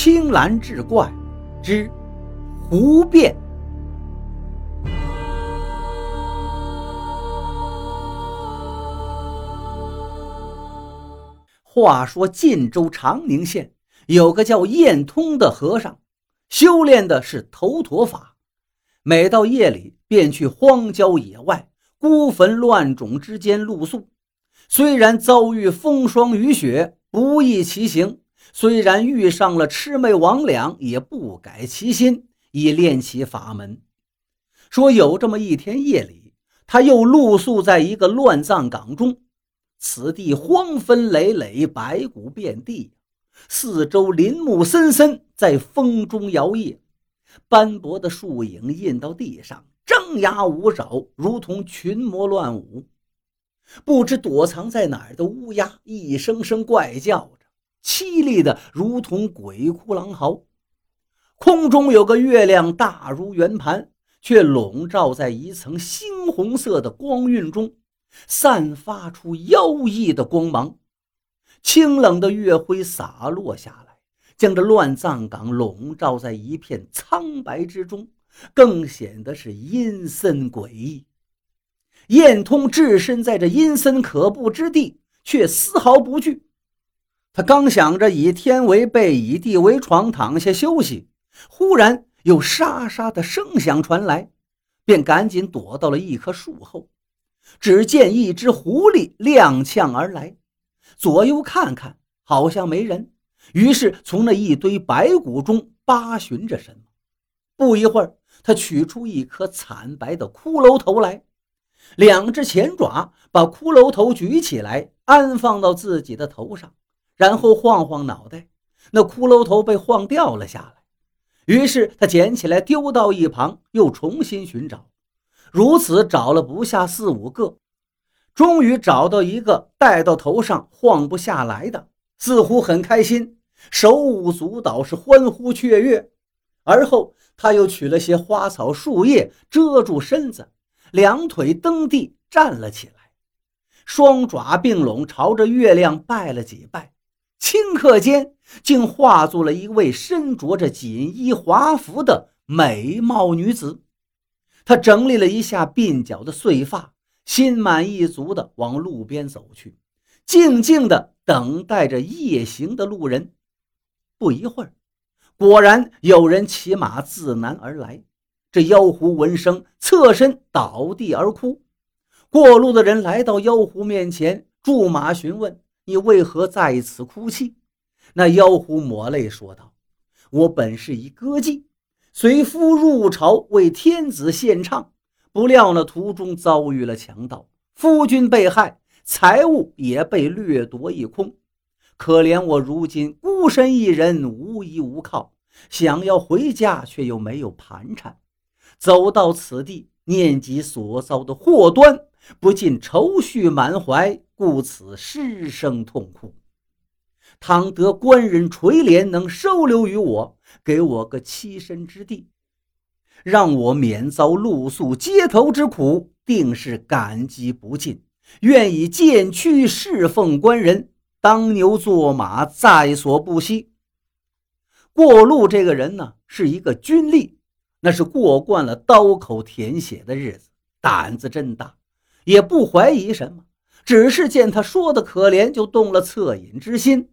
青蓝志怪之胡变。话说晋州长宁县有个叫晏通的和尚，修炼的是头陀法，每到夜里便去荒郊野外、孤坟乱冢之间露宿。虽然遭遇风霜雨雪，不易其行；虽然遇上了魑魅魍魉，也不改其心，以练其法门。说有这么一天夜里，他又露宿在一个乱葬岗中。此地荒坟累累，白骨遍地，四周林木森森，在风中摇曳，斑驳的树影印到地上，张牙舞爪，如同群魔乱舞。不知躲藏在哪儿的乌鸦，一声声怪叫，凄厉的如同鬼哭狼嚎。空中有个月亮，大如圆盘，却笼罩在一层猩红色的光晕中。散发出妖异的光芒，清冷的月辉洒落下来，将这乱葬岗笼罩在一片苍白之中，更显得是阴森诡异。燕通置身在这阴森可怖之地，却丝毫不惧。他刚想着以天为被，以地为床，躺下休息，忽然有沙沙的声响传来，便赶紧躲到了一棵树后。只见一只狐狸踉跄而来，左右看看，好像没人，于是从那一堆白骨中扒寻着什么。不一会儿，他取出一颗惨白的骷髅头来，两只前爪把骷髅头举起来，安放到自己的头上，然后晃晃脑袋，那骷髅头被晃掉了下来。于是他捡起来丢到一旁，又重新寻找。如此找了不下四五个，终于找到一个戴到头上晃不下来的，似乎很开心，手舞足蹈，是欢呼雀跃。而后他又取了些花草树叶遮住身子，两腿蹬地站了起来，双爪并拢，朝着月亮拜了几拜，顷刻间竟化作了一位身着着锦衣华服的美貌女子。他整理了一下鬓角的碎发，心满意足地往路边走去，静静地等待着夜行的路人。不一会儿，果然有人骑马自南而来。这妖狐闻声，侧身倒地而哭。过路的人来到妖狐面前，驻马询问：“你为何在此哭泣？”那妖狐抹泪说道：“我本是一歌妓。”随夫入朝为天子献唱，不料那途中遭遇了强盗，夫君被害，财物也被掠夺一空。可怜我如今孤身一人，无依无靠，想要回家却又没有盘缠。走到此地，念及所遭的祸端，不禁愁绪满怀，故此失声痛哭。倘得官人垂怜，能收留于我，给我个栖身之地，让我免遭露宿街头之苦，定是感激不尽。愿以剑躯侍奉官人，当牛做马，在所不惜。过路这个人呢，是一个军吏，那是过惯了刀口舔血的日子，胆子真大，也不怀疑什么，只是见他说的可怜，就动了恻隐之心。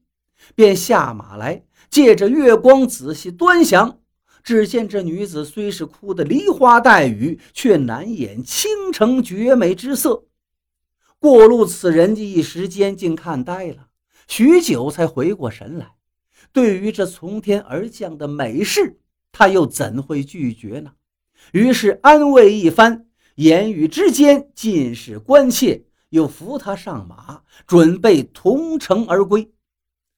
便下马来，借着月光仔细端详。只见这女子虽是哭得梨花带雨，却难掩倾城绝美之色。过路此人一时间竟看呆了，许久才回过神来。对于这从天而降的美事，他又怎会拒绝呢？于是安慰一番，言语之间尽是关切，又扶他上马，准备同城而归。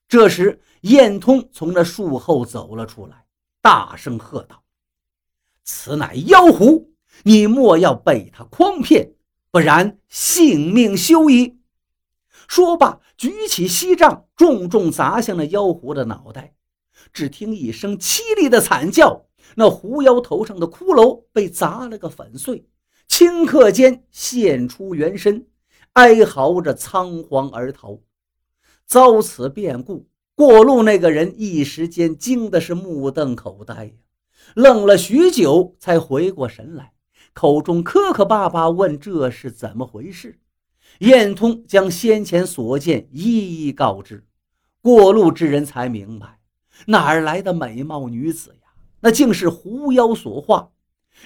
这时，燕通从那树后走了出来，大声喝道：“此乃妖狐，你莫要被他诓骗，不然性命休矣！”说罢，举起锡杖，重重砸向那妖狐的脑袋。只听一声凄厉的惨叫，那狐妖头上的骷髅被砸了个粉碎，顷刻间现出原身，哀嚎着仓皇而逃。遭此变故，过路那个人一时间惊的是目瞪口呆呀，愣了许久才回过神来，口中磕磕巴巴问：“这是怎么回事？”燕通将先前所见一一告知，过路之人才明白哪儿来的美貌女子呀，那竟是狐妖所化，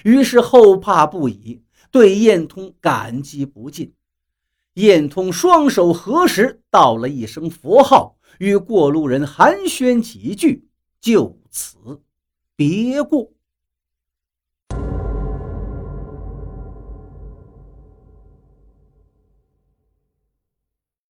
于是后怕不已，对燕通感激不尽。燕通双手合十，道了一声佛号。与过路人寒暄几句，就此别过。